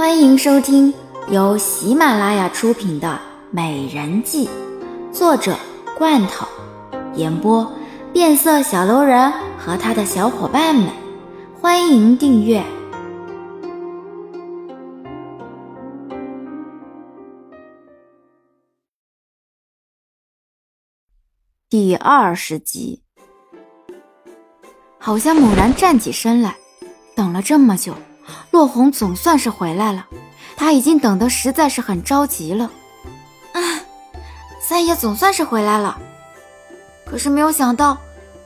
欢迎收听由喜马拉雅出品的《美人计》，作者罐头，演播变色小楼人和他的小伙伴们。欢迎订阅第二十集。好像猛然站起身来，等了这么久。落红总算是回来了，他已经等得实在是很着急了。啊，三爷总算是回来了，可是没有想到，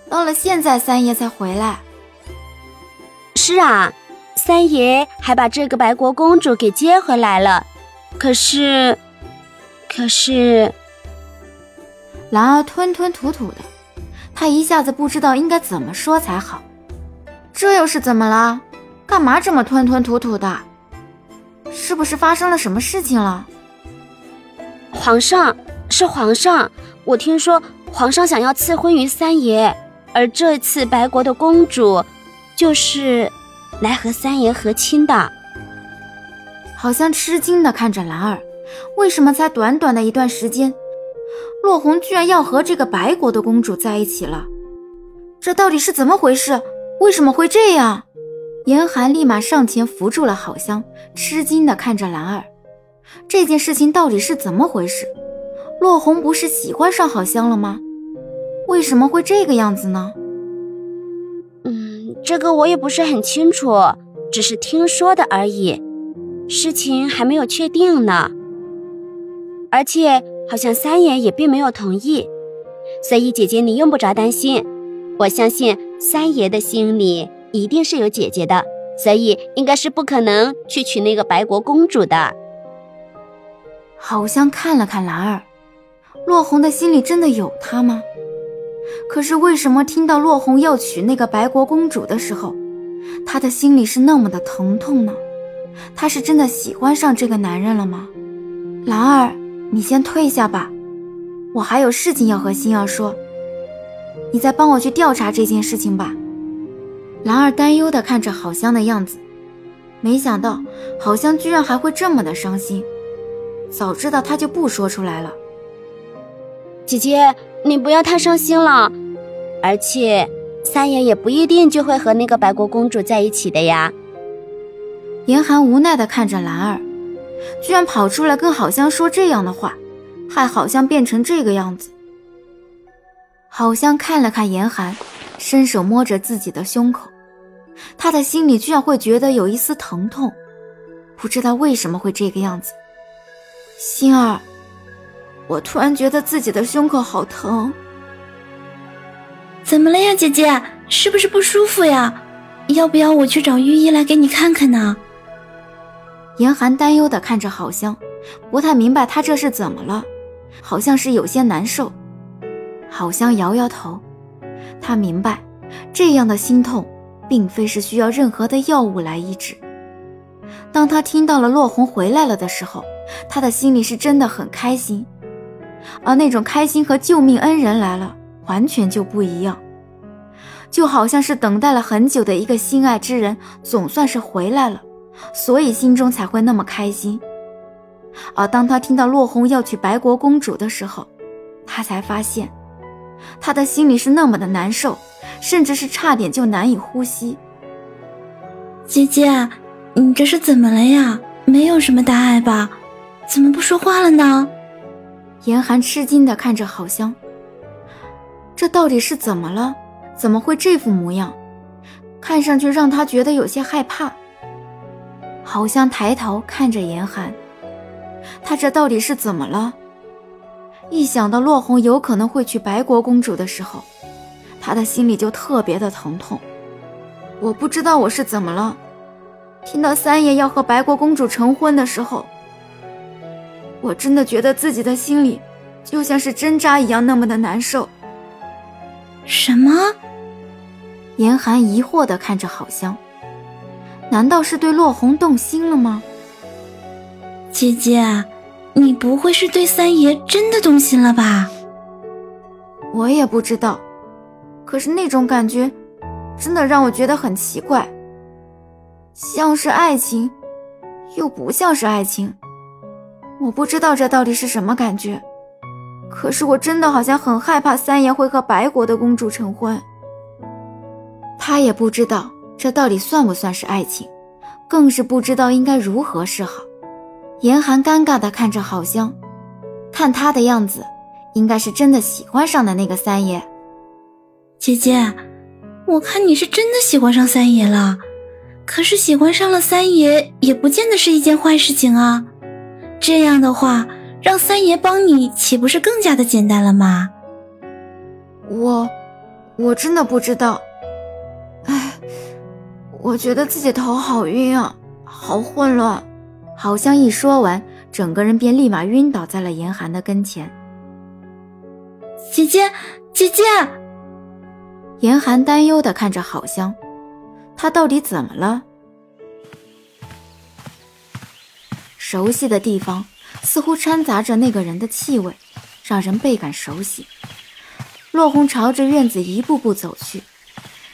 到了现在三爷才回来。是啊，三爷还把这个白国公主给接回来了。可是，可是，兰儿吞吞吐吐的，他一下子不知道应该怎么说才好。这又是怎么了？干嘛这么吞吞吐吐的？是不是发生了什么事情了？皇上，是皇上，我听说皇上想要赐婚于三爷，而这次白国的公主，就是来和三爷和亲的。好像吃惊的看着兰儿，为什么才短短的一段时间，落红居然要和这个白国的公主在一起了？这到底是怎么回事？为什么会这样？严寒立马上前扶住了郝香，吃惊地看着兰儿，这件事情到底是怎么回事？落红不是喜欢上郝香了吗？为什么会这个样子呢？嗯，这个我也不是很清楚，只是听说的而已，事情还没有确定呢。而且好像三爷也并没有同意，所以姐姐你用不着担心，我相信三爷的心里。一定是有姐姐的，所以应该是不可能去娶那个白国公主的。好像看了看兰儿，落红的心里真的有她吗？可是为什么听到落红要娶那个白国公主的时候，她的心里是那么的疼痛呢？她是真的喜欢上这个男人了吗？兰儿，你先退下吧，我还有事情要和星儿说，你再帮我去调查这件事情吧。兰儿担忧地看着好香的样子，没想到好香居然还会这么的伤心。早知道她就不说出来了。姐姐，你不要太伤心了。而且，三爷也不一定就会和那个白国公主在一起的呀。严寒无奈地看着兰儿，居然跑出来跟好香说这样的话，害好香变成这个样子。好香看了看严寒，伸手摸着自己的胸口。他的心里居然会觉得有一丝疼痛，不知道为什么会这个样子。心儿，我突然觉得自己的胸口好疼。怎么了呀，姐姐？是不是不舒服呀？要不要我去找御医来给你看看呢？严寒担忧的看着郝香，不太明白他这是怎么了，好像是有些难受。郝香摇摇头，他明白这样的心痛。并非是需要任何的药物来医治。当他听到了落红回来了的时候，他的心里是真的很开心，而那种开心和救命恩人来了完全就不一样，就好像是等待了很久的一个心爱之人总算是回来了，所以心中才会那么开心。而当他听到落红要娶白国公主的时候，他才发现，他的心里是那么的难受。甚至是差点就难以呼吸。姐姐，你这是怎么了呀？没有什么大碍吧？怎么不说话了呢？严寒吃惊地看着郝香，这到底是怎么了？怎么会这副模样？看上去让他觉得有些害怕。郝香抬头看着严寒，他这到底是怎么了？一想到落红有可能会娶白国公主的时候，他的心里就特别的疼痛，我不知道我是怎么了。听到三爷要和白国公主成婚的时候，我真的觉得自己的心里就像是针扎一样那么的难受。什么？严寒疑惑的看着郝香，难道是对落红动心了吗？姐姐，你不会是对三爷真的动心了吧？我也不知道。可是那种感觉，真的让我觉得很奇怪，像是爱情，又不像是爱情。我不知道这到底是什么感觉，可是我真的好像很害怕三爷会和白国的公主成婚。他也不知道这到底算不算是爱情，更是不知道应该如何是好。严寒尴尬地看着好香，看他的样子，应该是真的喜欢上的那个三爷。姐姐，我看你是真的喜欢上三爷了。可是喜欢上了三爷，也不见得是一件坏事情啊。这样的话，让三爷帮你，岂不是更加的简单了吗？我，我真的不知道。哎，我觉得自己头好晕啊，好混乱。好像一说完，整个人便立马晕倒在了严寒的跟前。姐姐，姐姐！严寒担忧的看着好香。他到底怎么了？熟悉的地方似乎掺杂着那个人的气味，让人倍感熟悉。落红朝着院子一步步走去，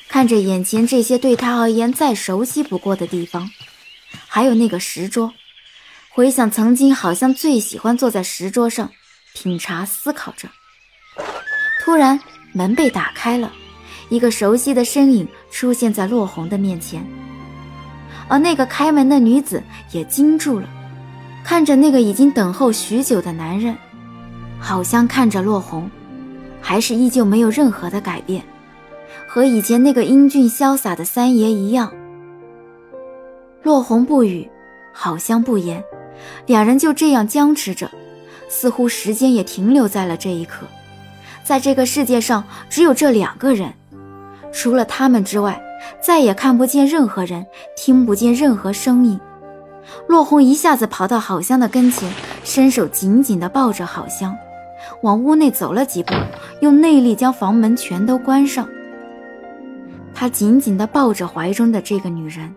看着眼前这些对他而言再熟悉不过的地方，还有那个石桌，回想曾经好像最喜欢坐在石桌上品茶思考着。突然，门被打开了。一个熟悉的身影出现在落红的面前，而那个开门的女子也惊住了，看着那个已经等候许久的男人，好像看着落红，还是依旧没有任何的改变，和以前那个英俊潇洒的三爷一样。落红不语，好像不言，两人就这样僵持着，似乎时间也停留在了这一刻，在这个世界上只有这两个人。除了他们之外，再也看不见任何人，听不见任何声音。落红一下子跑到好香的跟前，伸手紧紧地抱着好香，往屋内走了几步，用内力将房门全都关上。他紧紧地抱着怀中的这个女人，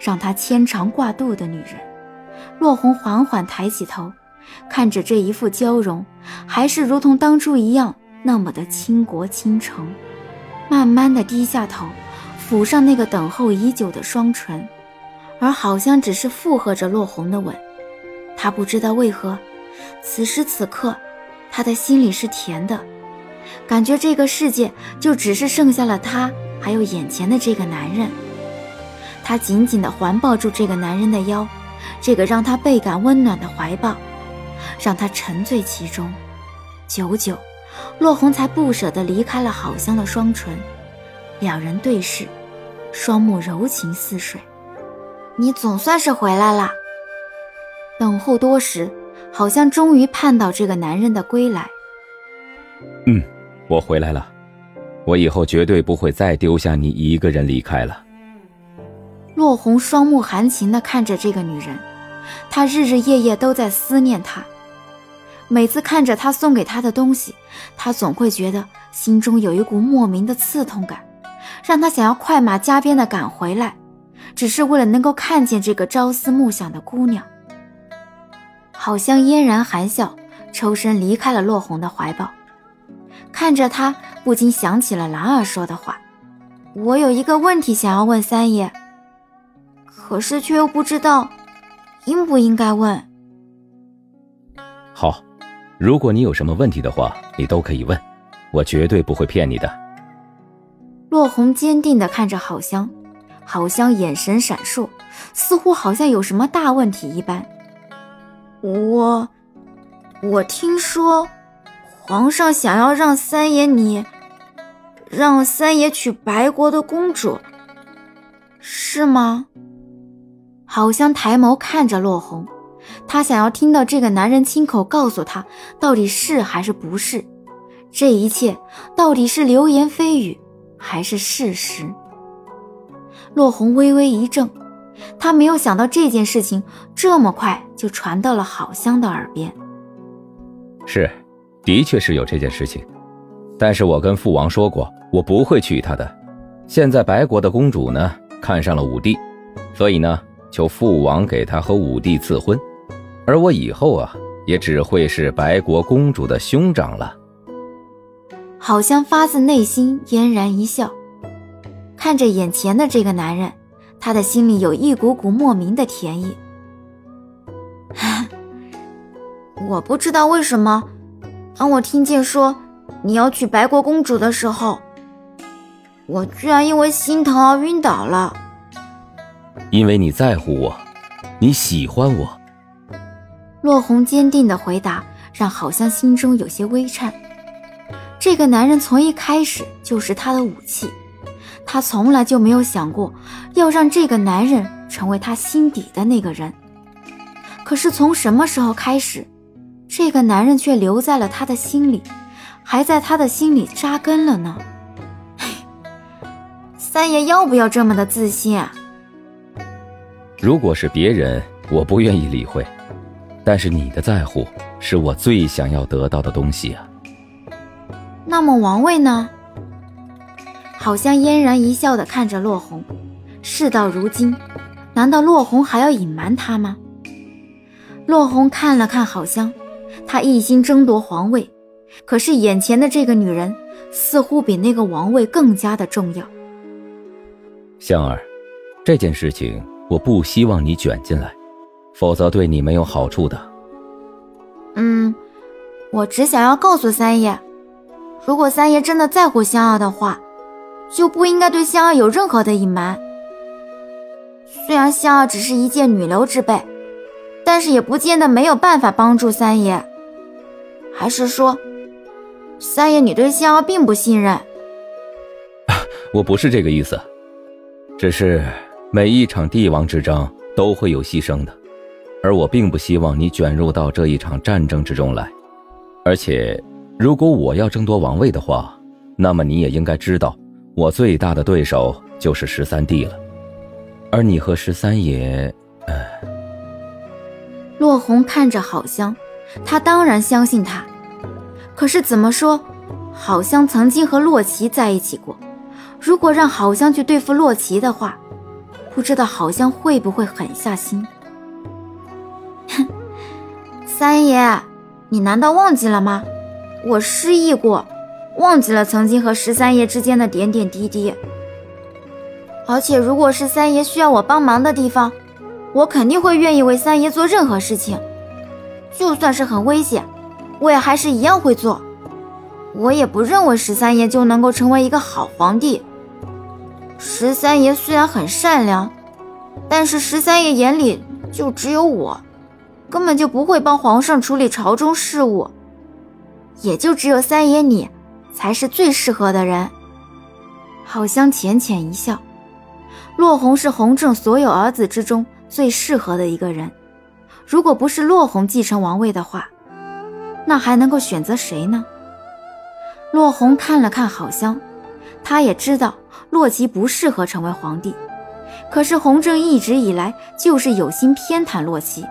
让她牵肠挂肚的女人。落红缓缓抬起头，看着这一副娇容，还是如同当初一样那么的倾国倾城。慢慢的低下头，抚上那个等候已久的双唇，而好像只是附和着落红的吻。他不知道为何，此时此刻，他的心里是甜的，感觉这个世界就只是剩下了他，还有眼前的这个男人。他紧紧的环抱住这个男人的腰，这个让他倍感温暖的怀抱，让他沉醉其中，久久。落红才不舍得离开了好香的双唇，两人对视，双目柔情似水。你总算是回来了。等候多时，好像终于盼到这个男人的归来。嗯，我回来了，我以后绝对不会再丢下你一个人离开了。落红双目含情地看着这个女人，她日日夜夜都在思念她。每次看着他送给他的东西，他总会觉得心中有一股莫名的刺痛感，让他想要快马加鞭地赶回来，只是为了能够看见这个朝思暮想的姑娘。好像嫣然含笑，抽身离开了落红的怀抱。看着他，不禁想起了兰儿说的话：“我有一个问题想要问三爷，可是却又不知道应不应该问。”好。如果你有什么问题的话，你都可以问，我绝对不会骗你的。落红坚定地看着好香，好香眼神闪烁，似乎好像有什么大问题一般。我，我听说，皇上想要让三爷你，让三爷娶白国的公主，是吗？好香抬眸看着落红。她想要听到这个男人亲口告诉她，到底是还是不是？这一切到底是流言蜚语，还是事实？落红微微一怔，她没有想到这件事情这么快就传到了好香的耳边。是，的确是有这件事情，但是我跟父王说过，我不会娶她的。现在白国的公主呢，看上了武帝，所以呢，求父王给她和武帝赐婚。而我以后啊，也只会是白国公主的兄长了。好像发自内心嫣然一笑，看着眼前的这个男人，他的心里有一股股莫名的甜意。我不知道为什么，当我听见说你要娶白国公主的时候，我居然因为心疼而晕倒了。因为你在乎我，你喜欢我。落红坚定的回答让好像心中有些微颤。这个男人从一开始就是他的武器，他从来就没有想过要让这个男人成为他心底的那个人。可是从什么时候开始，这个男人却留在了他的心里，还在他的心里扎根了呢？三爷要不要这么的自信啊？如果是别人，我不愿意理会，但是你的在乎是我最想要得到的东西啊。那么王位呢？好像嫣然一笑的看着落红。事到如今，难道落红还要隐瞒他吗？落红看了看好香，他一心争夺皇位，可是眼前的这个女人似乎比那个王位更加的重要。香儿，这件事情我不希望你卷进来，否则对你没有好处的。嗯，我只想要告诉三爷，如果三爷真的在乎香儿的话，就不应该对香儿有任何的隐瞒。虽然香儿只是一介女流之辈。但是也不见得没有办法帮助三爷，还是说，三爷你对香儿并不信任？我不是这个意思，只是每一场帝王之争都会有牺牲的，而我并不希望你卷入到这一场战争之中来。而且，如果我要争夺王位的话，那么你也应该知道，我最大的对手就是十三弟了，而你和十三爷，呃。落红看着好香，他当然相信他。可是怎么说，好香曾经和洛奇在一起过。如果让好香去对付洛奇的话，不知道好香会不会狠下心？三爷，你难道忘记了吗？我失忆过，忘记了曾经和十三爷之间的点点滴滴。而且，如果是三爷需要我帮忙的地方，我肯定会愿意为三爷做任何事情，就算是很危险，我也还是一样会做。我也不认为十三爷就能够成为一个好皇帝。十三爷虽然很善良，但是十三爷眼里就只有我，根本就不会帮皇上处理朝中事务，也就只有三爷你才是最适合的人。好香浅浅一笑，洛红是洪正所有儿子之中。最适合的一个人，如果不是洛红继承王位的话，那还能够选择谁呢？洛红看了看好香，他也知道洛奇不适合成为皇帝，可是洪正一直以来就是有心偏袒洛奇，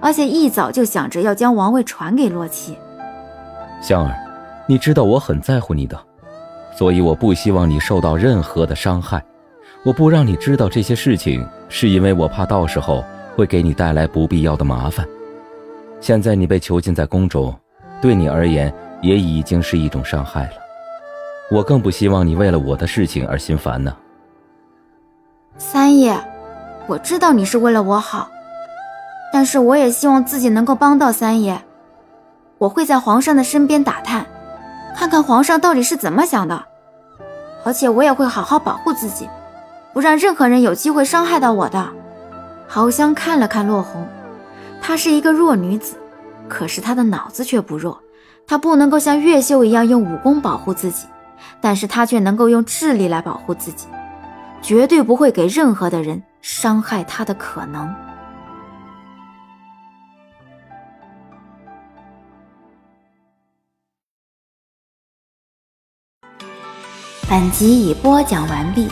而且一早就想着要将王位传给洛奇。香儿，你知道我很在乎你的，所以我不希望你受到任何的伤害。我不让你知道这些事情，是因为我怕到时候会给你带来不必要的麻烦。现在你被囚禁在宫中，对你而言也已经是一种伤害了。我更不希望你为了我的事情而心烦呢。三爷，我知道你是为了我好，但是我也希望自己能够帮到三爷。我会在皇上的身边打探，看看皇上到底是怎么想的，而且我也会好好保护自己。不让任何人有机会伤害到我的。豪香看了看落红，她是一个弱女子，可是她的脑子却不弱。她不能够像月秀一样用武功保护自己，但是她却能够用智力来保护自己，绝对不会给任何的人伤害她的可能。本集已播讲完毕。